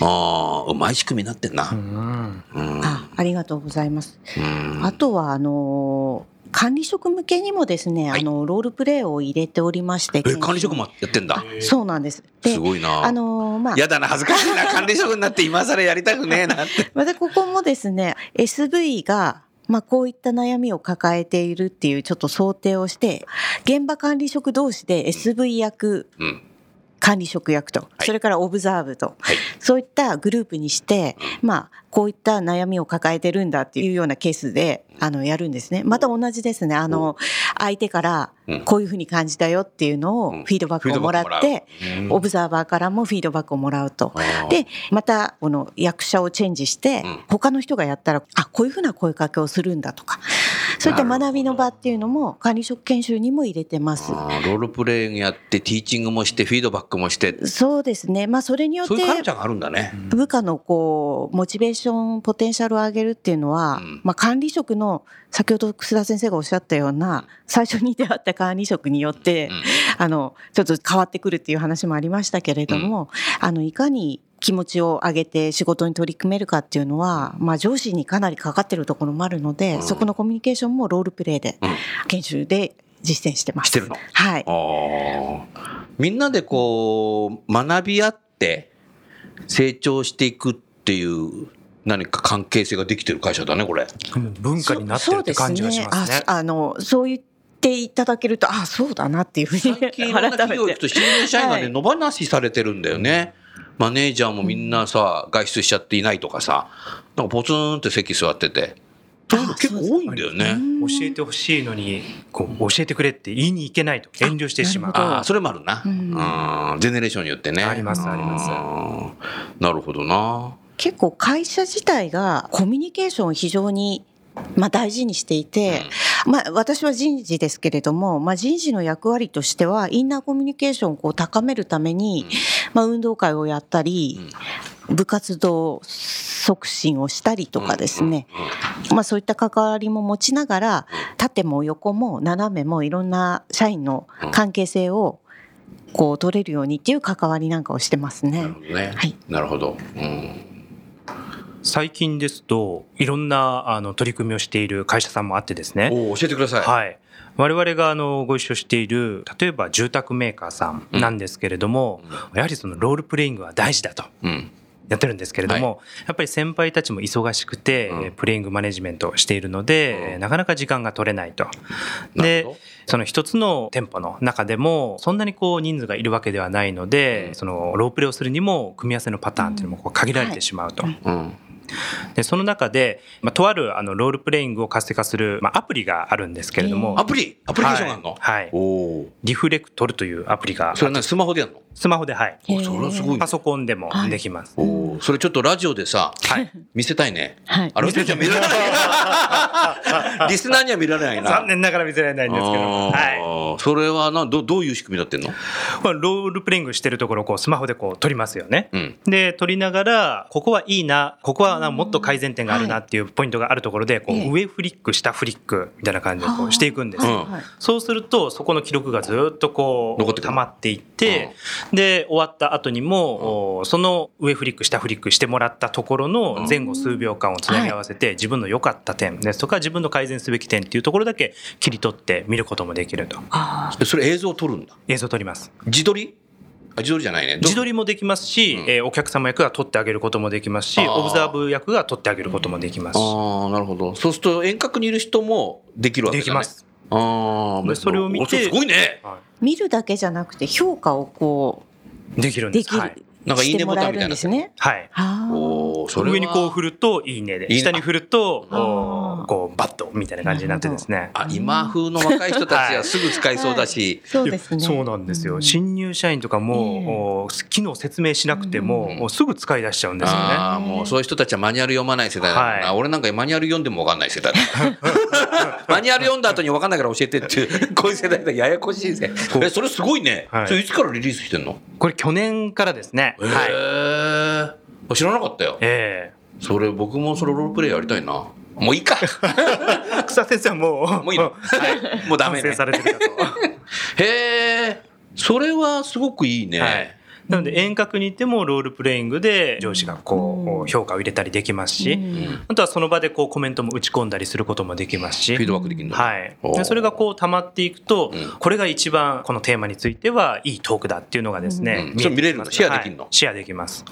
ああ、うまい仕組みになってんな。うんうん。あ、ありがとうございます。うんあとはあのー管理職向けにもですね、はいあのロールプレイを入れておりまして、え、管理職もやってんだあ。そうなんです。ですごいな。あのーまあやだな、恥ずかしいな。管理職になって今更やりたくねえなって。<laughs> またここもですね SV がまあ、こういった悩みを抱えているっていうちょっと想定をして現場管理職同士で SV 役うん。管理職役と、い。それからオブザーブと、はい。そういったグループにして、まあ、こういった悩みを抱えてるんだっていうようなケースで、あの、やるんですね。また同じですね。あの、相手からうん、こういうふうに感じたよっていうのをうん。フィードバックをもらって、うん。オブザーバーからもフィードバックをもらうと。で、また、この役者をチェンジしてうん、他の人がやったら、あ、こういうふうな声かけをするんだとか、そういった学びの場っていうのも管理職研修にも入れてます。あーロールプレイングやって、ティーチングもして、フィードバックもして、そうですね。まあ、それによってそういうカルチャーがあるんだね。部下のこうモチベーションポテンシャルを上げるっていうのは、うんまあ、管理職の先ほど楠田先生がおっしゃったような最初に出会った管理職によって、うんあのちょっと変わってくるっていう話もありましたけれども、あのいかに気持ちを上げて仕事に取り組めるかっていうのは、まあ、上司にかなりかかってるところもあるので、うんそこのコミュニケーションもロールプレイで、うん研修で実践してます。してるのはい。みんなでこう、学び合って成長していくっていう何か関係性ができてる会社だね、これ。文化になってるって感じがしますねそう。ああのそう言っていただけるとあそうだなっていうふうに最近いろんな企業行くと新入社員がね、はい野放しされてるんだよね。マネージャーもみんなさ、外出しちゃっていないとかさ、なんかポツンって席座ってて。そういうの結構多いんだよね。教えてほしいのにこう教えてくれって言いに行けないと遠慮してしまうああ、それもあるな。うんうんジェネレーションによってね。ありますありますうんなるほどな。結構会社自体がコミュニケーションを非常にまあ大事にしていて、まあ私は人事ですけれども、まあ人事の役割としては、インナーコミュニケーションをこう高めるために、まあ運動会をやったり、部活動促進をしたりとかですね、まあそういった関わりも持ちながら、縦も横も斜めもいろんな社員の関係性をこう取れるようにっていう関わりなんかをしてますね。なる。ほどね。はい。なるほど。うん最近ですといろんなあの取り組みをしている会社さんもあってですねおお教えてください。はい。我々があのご一緒している例えば住宅メーカーさんなんですけれども、やはりそのロールプレイングは大事だとうん。やってるんですけれども、やっぱり先輩たちも忙しくて、うんえープレイングマネジメントをしているので、うんなかなか時間が取れないと。でその一つの店舗の中でもそんなにこう人数がいるわけではないので、うんそのロープレイをするにも組み合わせのパターンっていうのもこう限られてしまうと。うん。でその中で、まあ、とあるあのロールプレイングを活性化する、まあ、アプリがあるんですけれども、アプリ？アプリケーションがあるの？はい、はい。おお。リフレクトルというアプリがそれは何？スマホでやるの？スマホで、はい、おそれはすごいね。パソコンでもできます。おお。それちょっとラジオでさ、はい、見せたいね。はい。あ、ラジオじゃ見られない。<laughs> リスナーには見られないな。残念ながら見せられないんですけど、はい、それはなどどういう仕組みになってんの？まあロールプレイングしてるところをこうスマホでこう撮りますよね。うん。で撮りながらここはいいなここはなもっと改善点があるなっていうポイントがあるところでこうええ。上フリック下フリックみたいな感じでこうしていくんです。そうするとそこの記録がずっとこう残ってくる。溜まっていって、で終わった後にも、おその上フリック下フリックしてもらったところの前後数秒間をつなぎ合わせて自分の良かった点ですとか自分の改善すべき点っていうところだけ切り取って見ることもできると。あそれ映像を撮るんだ。映像を撮ります。自撮り？あ自撮りじゃないね。自撮りもできますし、うんえーお客様役が撮ってあげることもできますしオブザーブ役が撮ってあげることもできますしああ、なるほど。そうすると遠隔にいる人もできるわけだね。できます。ああ、でそれを見てすごいね。は見るだけじゃなくて評価をこいできるうんできる、ですはい、なんかいいねボタンみたいな。ですね。はい。はあおお、それは。上にこう振るといいねでいいね下に振るとおこうバットみたいな感じになってですね。あ、今風の若い人たちはすぐ使いそうだし。そうですね。そうなんですよ、うん。新入社員とかも、お機能説明しなくても、うん。もうすぐ使い出しちゃうんですよね。ああ、もうそういう人たちはマニュアル読まない世代だな。はい。俺なんかマニュアル読んでも分かんない世代だ。<laughs> マニュアル読んだ後に分かんないから教えてっていう、<laughs> こういう世代だややこしいぜ。え、それすごいね。はいそれいつからリリースしてんの？これ去年からですね。へはい。え。知らなかったよ。えそれ僕もそれロールプレイやりたいな。もういいか。え <laughs> 草先生はもう、もういいの？はい。もうダメね完成されてるかと。へえ。それはすごくいいね。はいなので遠隔にいてもロールプレイングで上司がこう評価を入れたりできますし、うん。あとはその場でこうコメントも打ち込んだりすることもできますしフィードバックできるんだ。はい、でそれがこう溜まっていくと、うん。これが一番このテーマについてはいいトークだっていうのがですね、うん。それ見れる？のシェアできるの？はい。シェアできます。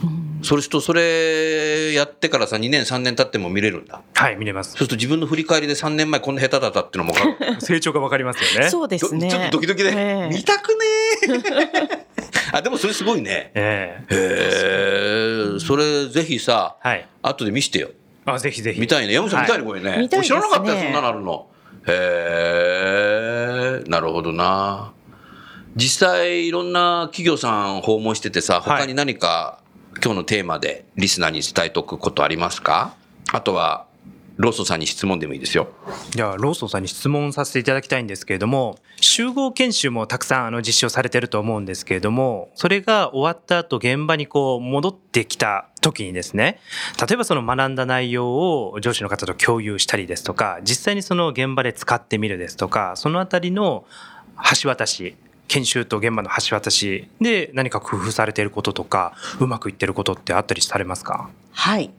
それとそれやってからさ、2年3年経っても見れるんだ？はい見れます。そうすると自分の振り返りで3年前こんな下手だったっていうのも。<laughs> 成長がわかりますよね。そうですね。ちょっとドキドキで、ええ。見たくねえあでもそれすごいね。ええ。へえ。それぜひさはい。後で見してよ。あぜひぜひ。見たいね。山本さん見たいねこれね。見たいですね。知らなかったよそんなのあるの。へえ。なるほどな。実際いろんな企業さん訪問しててさ他に何か今日のテーマでリスナーに伝えておくことありますか？あとはローソンさんに質問でもいいですよじゃあローソンさんに質問させていただきたいんですけれども集合研修もたくさんあの実施をされてると思うんですけれどもそれが終わった後現場にこう戻ってきた時にですね例えばその学んだ内容を上司の方と共有したりですとか実際にその現場で使ってみるですとかそのあたりの橋渡し研修と現場の橋渡しで何か工夫されていることとかうまくいってることってあったりされますか？はい。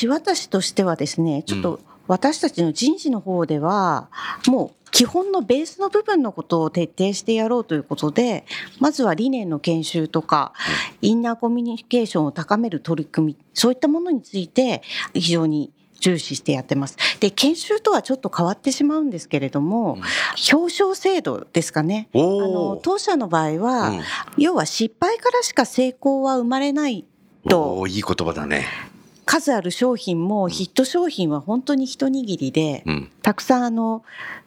橋渡しとしてはですね、ちょっと私たちの人事の方では、もう基本のベースの部分のことを徹底してやろうということで、まずは理念の研修とか、インナーコミュニケーションを高める取り組み、そういったものについて非常に重視してやってます。で、研修とはちょっと変わってしまうんですけれども、表彰制度ですかね。あおの当社の場合は、うん。要は失敗からしか成功は生まれないと。いい言葉だね数ある商品もヒット商品は本当に一握りで、うん。たくさんあの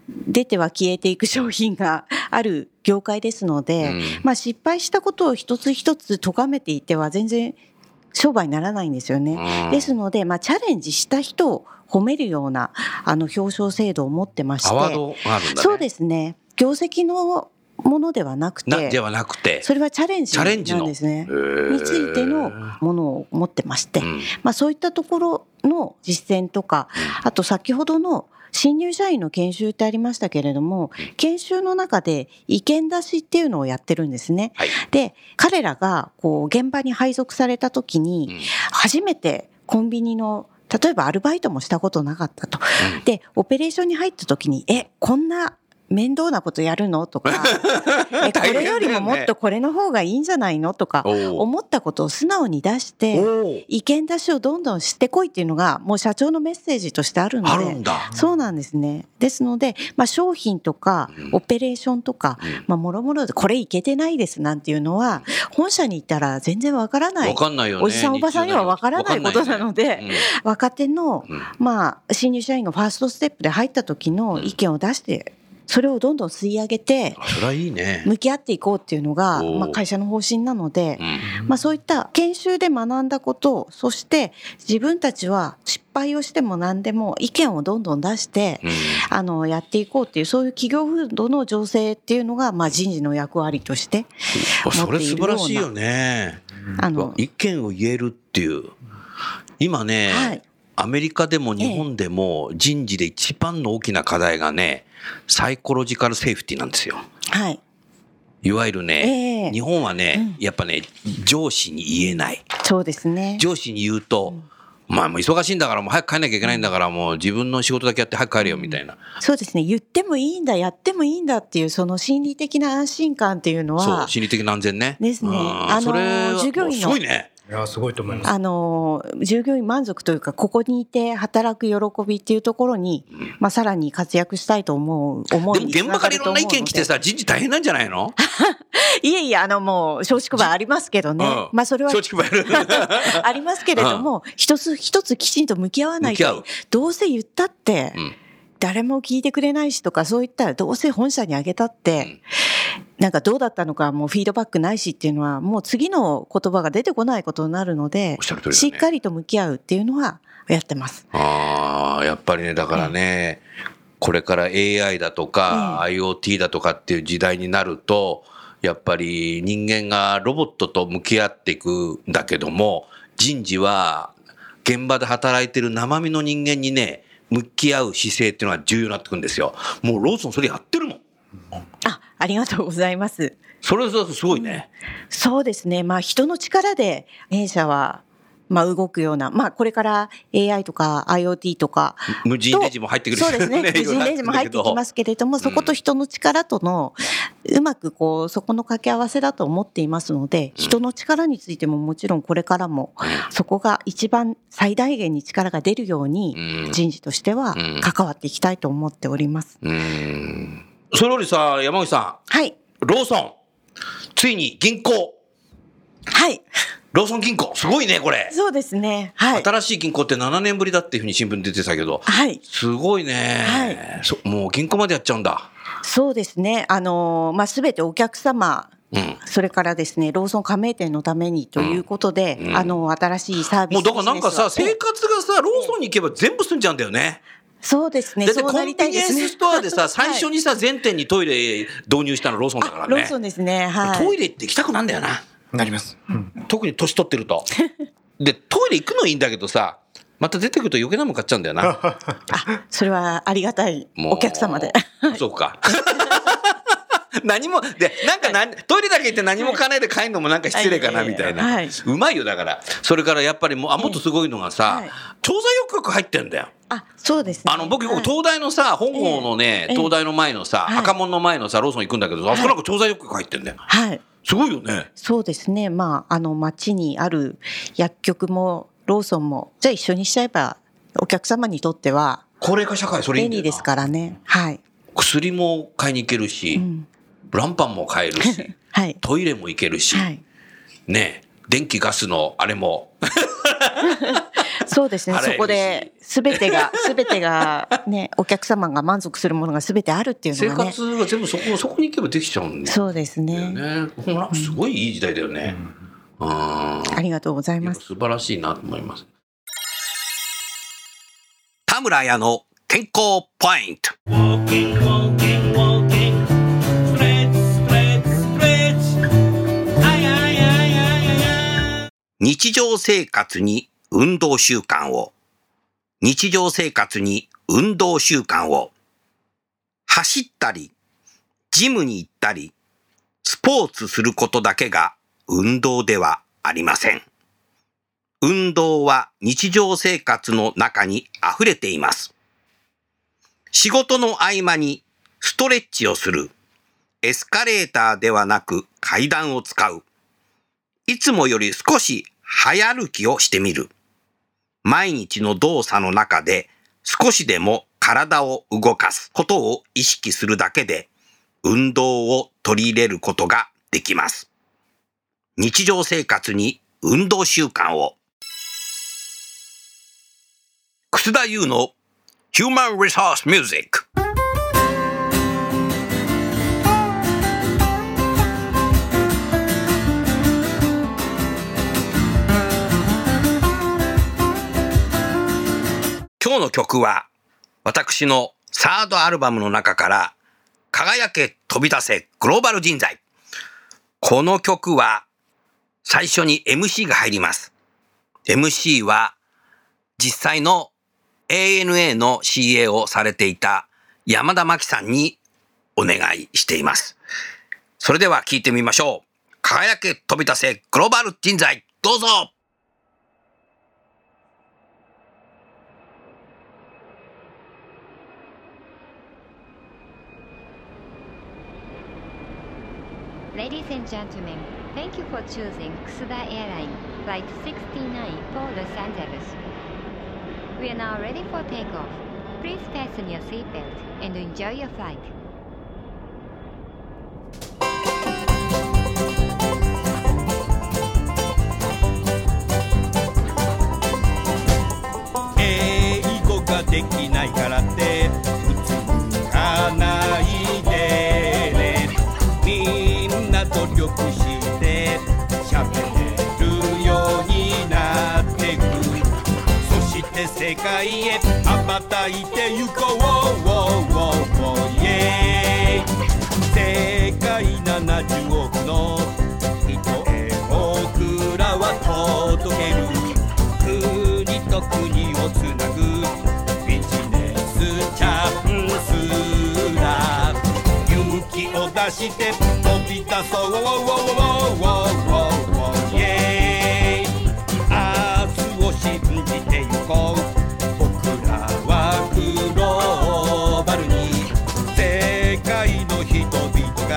出ては消えていく商品が <laughs> ある業界ですので、うん。まあ、失敗したことを一つ一つ咎めていては全然商売にならないんですよね。うん。ですので、まあ、チャレンジした人を褒めるようなあの表彰制度を持ってまして。ね。そうですね。業績のものではなくてなではなくて。それはチャレンジチャレンジの。なんですね。についてのものを持ってまして、うん。まあ、そういったところの実践とか、あと先ほどの新入社員の研修ってありましたけれども、研修の中で意見出しっていうのをやってるんですね。はい。で、彼らがこう現場に配属された時に、うん。初めてコンビニの例えばアルバイトもしたことなかったと。うん。で、オペレーションに入った時に、え、こんな面倒なことやるの？とか、<laughs> え、これよりももっとこれの方がいいんじゃないの？とか、思ったことを素直に出して、意見出しをどんどんしてこいっていうのが、もう社長のメッセージとしてあるので。そうなんですね。ですので、まあ、商品とかうん、オペレーションとか、うん。まあ、もろもろで、これいけてないですなんていうのは、本社に行ったら全然わからない。わ。かんないよねおじさんおばさんにはわからないことなので、若手の、うん。まあ、新入社員がファーストステップで入った時の意見を出して、それをどんどん吸い上げて、あそれはいいね。向き合っていこうっていうのが、まあ、会社の方針なので、うん。まあ、そういった研修で学んだことそして自分たちは失敗をしても何でも意見をどんどん出して、うん。あのやっていこうっていうそういう企業風土の情勢っていうのが、まあ、人事の役割としてそれ素晴らしいよね。あの、意見を言えるっていう。今ね、はいアメリカでも日本でも人事で一番の大きな課題がねサイコロジカルセーフティーなんですよはいいわゆるね、ええ日本はね、やっぱね、上司に言えない。そうですね。上司に言うと、まあもう忙しいんだからもう早く帰んなきゃいけないんだからもう自分の仕事だけやって早く帰れよみたいな。そうですね。言ってもいいんだ、やってもいいんだっていう、その心理的な安心感っていうのそう、は、心理的な安全ね。ですねうんあのそれは従業員のすごいね。いやすごいと思います。あの、従業員満足というか、ここにいて働く喜びっていうところに、まあ、さらに活躍したいと思う、思い現場からいろんな意見来てさ。さ、人事大変なんじゃないの？<laughs> いえいえ、あの、もう、松竹梅ありますけどね。うん。まあ、それは松竹梅ありますけれども、一つ一つきちんと向き合わないと、どうせ言ったってうん、誰も聞いてくれないしとか、そういったらどうせ本社にあげたって、なんかどうだったのかもうフィードバックないしっていうのは、もう次の言葉が出てこないことになるのでねしっかりと向き合うっていうのはやってます。ああ、やっぱりね、だからね、これから AI だとか、IoT だとかっていう時代になると、やっぱり人間がロボットと向き合っていくんだけども、人事は現場で働いてる生身の人間にね、向き合う姿勢っていうのが重要になってくるんですよ。もうローソンそれやってるもん。あ、ありがとうございます。それはすごいね。そうですね。まあ人の力で弊社は、まあ動くような、まあこれから AI とか IoT とか、無人レジも入ってくるしそうですね。<laughs> 無人レジも入ってきますけれども、そこと人の力との、うまくこう、そこの掛け合わせだと思っていますので、人の力についてももちろんこれからも、そこが一番最大限に力が出るようにう、ん人事としてはうん関わっていきたいと思っております。うーん。それよりさ、山口さはい。ん、ローソン、ついに銀行、はい。ローソン銀行、すごいね、これ。そうですね。はい。新しい銀行って7年ぶりだっていうふうに新聞に出てたけど、はい。すごいね、はいそもう銀行までやっちゃうんだ。そうですね。あの、まあ、すべてお客様、うん。それからですね、ローソン加盟店のためにということで、うんあの、新しいサービスもうだからなんかさ、生活がさ、ローソンに行けば全部済んじゃうんだよね。そうですね。だってそうなコンビニエンりたいですね。スストアでさ、最初に、にさ、全店にトイレ導入したのローソンだからね。あローソンですね。はい。トイレって行きたくなんだよな。なります。うん特に年取ってると。<laughs> で、トイレ行くのいいんだけどさ、また出てくると余計なもん買っちゃうんだよな。<laughs> あ、それはありがたいもうお客様で。<laughs> そうか。何も、で、なんか何、トイレだけ行って何も買わないで帰るのもなんか失礼かな、みたいな。はいうまいよ、だから。それからやっぱりもう、あ、もっとすごいのがさはい、調査欲が入ってんだよ。あ、そうですね。あの、僕、はい東大のさ、本郷のね、ええ東大の前のさ、はい赤門の前のさ、ローソン行くんだけど、あそこなんか調査欲が入ってんだよ。はい。すごいよね。そうですね。まあ、あの、町にある薬局も、ローソンも、じゃあ一緒にしちゃえば、お客様にとっては高齢化社会、それいいんだよな便利ですからね。はい。薬も買いに行けるし、うん。ブランパンも買えるし、<laughs> はい。トイレも行けるし、はい。ね、電気ガスのあれも、<laughs> そうですね。そこで、すべてが、<laughs> すべてが、ね、お客様が満足するものがすべてあるっていう生のがね。活が全部そこ、そこに行けばできちゃうんだよそうですね。ね。ほらすごいいい時代だよね。うん。ありがとうございます。素晴らしいなと思います。田村屋の健康ポイント。日常生活に運動習慣を。日常生活に運動習慣を。走ったり、ジムに行ったり、スポーツすることだけが運動ではありません。運動は日常生活の中に溢れています。仕事の合間にストレッチをする。エスカレーターではなく階段を使う。いつもより少し早歩きをしてみる。毎日の動作の中で少しでも体を動かすことを意識するだけで運動を取り入れることができます。日常生活に運動習慣を。楠田優の Human Resource Music 今日の曲は私のサードアルバムの中から輝け飛び出せグローバル人材。この曲は最初に MC が入ります。MC は実際の ANA の CA をされていた山田真紀さんにお願いしています。それでは聞いてみましょう。輝け飛び出せグローバル人材、どうぞ Ladies and gentlemen, thank you for choosing Kusuda Airline Flight 69 for Los Angeles. We are now ready for takeoff. Please fasten your seatbelt and enjoy your flight. 英語ができないからって な努力して喋れるようになってく。そして世界へ羽ばたいてゆこう。気を出して飛び出そうイエーイ。明日を信じてゆこう。僕らはグローバルに世界の人々が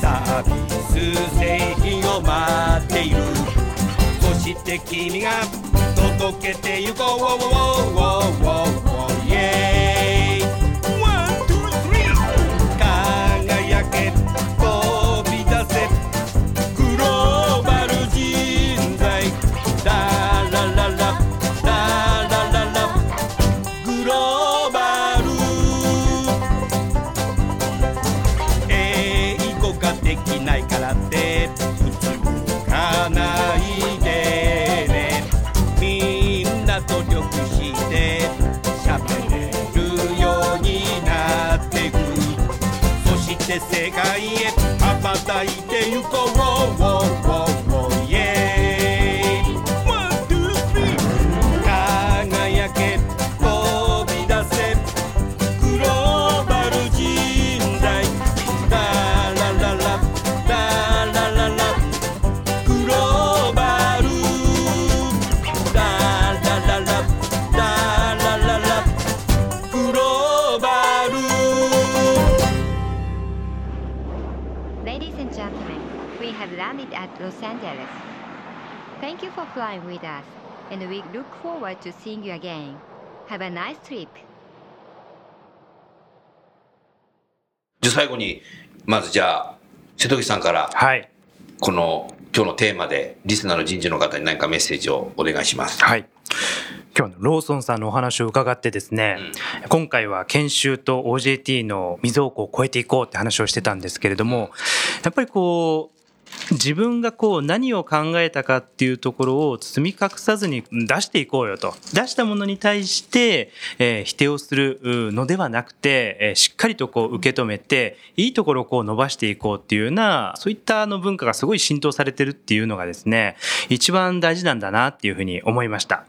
サービス製品を待っている。そして君が届けてゆこう。diet. About diet, there you go wrong. Los Angeles. Thank you for flying with us, and we look forward to seeing you again. Have a nice trip. じゃあ最後に、まずじゃあ、瀬戸口さんから、はい。この今日のテーマで、リスナーの人事の方に何かメッセージをお願いします。はい。今日のローソンさんのお話を伺ってですね、今回は研修と OJT の溝をこう越えていこうって話をしてたんですけれども、やっぱりこう、自分がこう何を考えたかっていうところを包み隠さずに出していこうよと。出したものに対して、えー否定をするのではなくて、えーしっかりとこう受け止めていいところをこう伸ばしていこうっていうようなそういったあの文化がすごい浸透されてるっていうのがですね一番大事なんだなっていうふうに思いました。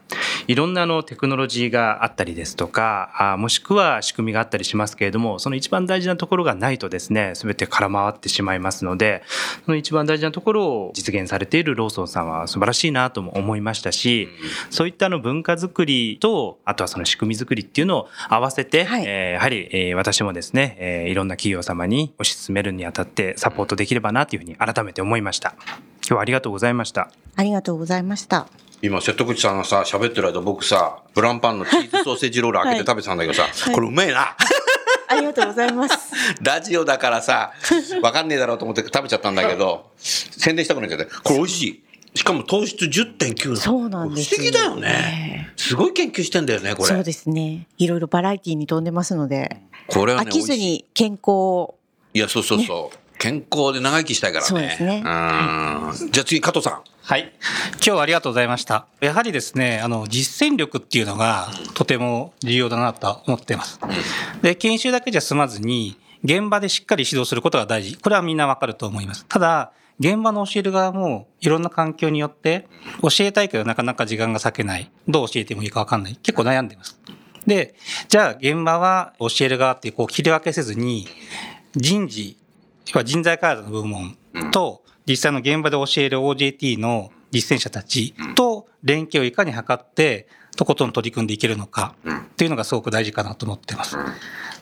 いろんなあのテクノロジーがあったりですとかあもしくは仕組みがあったりしますけれどもその一番大事なところがないとですね全て空回ってしまいますのでその一番大事なところを実現されているローソンさんは素晴らしいなとも思いましたしそういったあの文化づくりとあとはその仕組みづくりっていうのを合わせて、はい。えーやはり、えー私もですね、えーいろんな企業様に推し進めるにあたってサポートできればなというふうに改めて思いました。今日はありがとうございました。ありがとうございました。今、瀬戸口さんがさ、喋ってる間僕さ、ブランパンのチーズソーセージロール開けて食べてたんだけどさ、これうめえな。ありがとうございます。ラジオだからさ、わかんねえだろうと思って食べちゃったんだけど、宣伝したくなっちゃって、これ美味しい。しかも糖質10.9そうなんです不思議だよね。すごい研究してんだよね、これ。そうですね。いろいろバラエティに富んでますので、これはね、飽きずに健康をいや、そうそうそう。健康で長生きしたいからね。そうですねうん。じゃあ次、加藤さん。はい。今日はありがとうございました。やはりですね、あの、実践力っていうのがとても重要だなと思っています。で、研修だけじゃ済まずに、現場でしっかり指導することが大事。これはみんなわかると思います。ただ、現場の教える側もいろんな環境によって教えたいけどなかなか時間が割けない。どう教えてもいいかわかんない。結構悩んでいます。で、じゃあ現場は教える側ってこう切り分けせずに人事人材開発の部門と、実際の現場で教える OJT の実践者たちと連携をいかに図って、とことん取り組んでいけるのかっていうのがすごく大事かなと思ってます。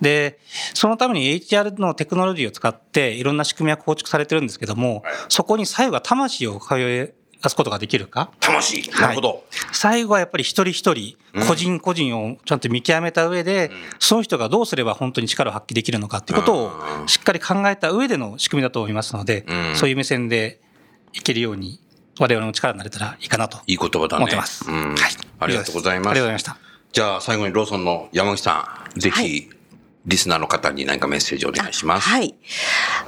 で、そのために HR のテクノロジーを使っていろんな仕組みは構築されてるんですけども、そこに最後は魂を通え出すことができるか？魂。なるほど。最後はやっぱり一人一人、個人個人をちゃんと見極めた上で、その人がどうすれば本当に力を発揮できるのかっていうことをしっかり考えた上での仕組みだと思いますので、うんそういう目線でいけるように、我々の力になれたらいいかなといい言葉だね。思ってます。うんはい。ありがとうございます。ありがとうございました。じゃあ最後にローソンの山口さん、ぜひ、はいリスナーの方に何かメッセージをお願いします。はい。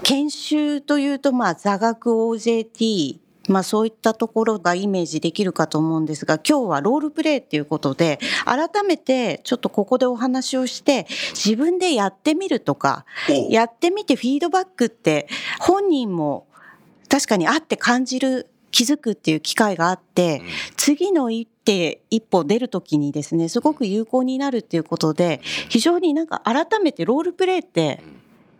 研修というと、まあ、座学 OJT、まあそういったところがイメージできるかと思うんですが、今日はロールプレイっていうことで、改めてちょっとここでお話をして、自分でやってみるとか、おやってみてフィードバックって本人も確かにあって感じる、気づくっていう機会があって、次の一手、一歩出るときにですね、すごく有効になるっていうことで、非常になんか改めてロールプレイって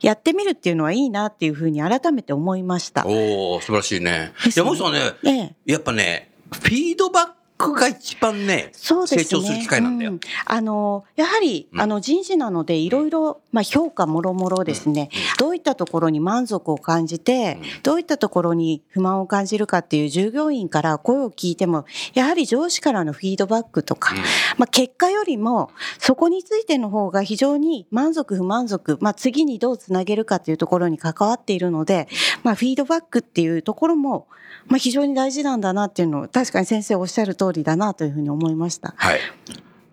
やってみるっていうのはいいなっていうふうに改めて思いました。おお素晴らしいね。ね山口さんね、ええやっぱね、フィードバックが一番ね、そうですね。成長する機会なんだよ。うん。あの、やはり、うん。あの、人事なので、いろいろ、まあ、評価もろもろですね、どういったところに満足を感じて、どういったところに不満を感じるかっていう従業員から声を聞いても、やはり上司からのフィードバックとか、まあ、結果よりも、そこについての方が非常に満足不満足、まあ、次にどうつなげるかっていうところに関わっているので、まあ、フィードバックっていうところも、まあ、非常に大事なんだなっていうのを、確かに先生おっしゃる通りだなというふうに思いました。はい。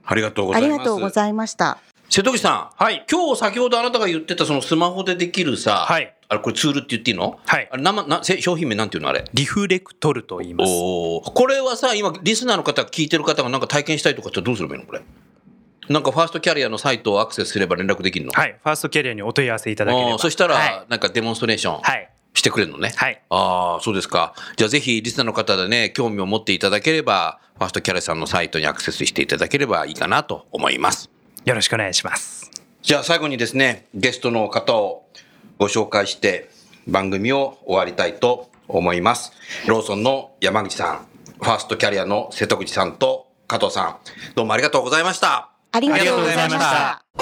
ありがとうござありいます。がとうございました。瀬戸口さん、はい今日先ほどあなたが言ってたそのスマホでできるさ、はいあれこれツールって言っていいの？はいあれ生なせ商品名なんていうの？あれリフレクトルと言います。おーこれはさ、今、リスナーの方、聞いてる方がなんか体験したいとかってどうすればいいの？これ。なんかファーストキャリアのサイトをアクセスすれば連絡できるの？はい。ファーストキャリアにお問い合わせいただければ。そしたら、はい。なんかデモンストレーションはい。してくれるのね。はいああ、そうですか。じゃあぜひリスナーの方でね、興味を持っていただければ、ファーストキャリアさんのサイトにアクセスしていただければいいかなと思います。よろしくお願いします。じゃあ最後にですね、ゲストの方をご紹介して番組を終わりたいと思います。ローソンの山口さん、ファーストキャリアの瀬戸口さんと加藤さん、どうもありがとうございました。ありがとうございました。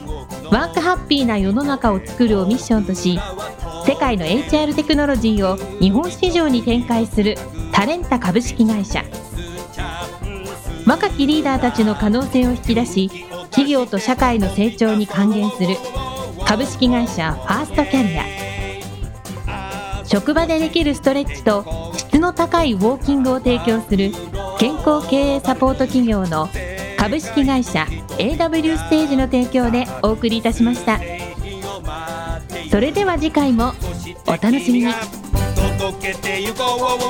ワークハッピーな世の中を作るをミッションとし世界の HR テクノロジーを日本市場に展開するタレンタ株式会社。若きリーダーたちの可能性を引き出し企業と社会の成長に還元する株式会社ファーストキャリア。職場でできるストレッチと質の高いウォーキングを提供する健康経営サポート企業の株式会社 AW ステージの提供でお送りいたしました。それでは次回もお楽しみに。届けてゆこう。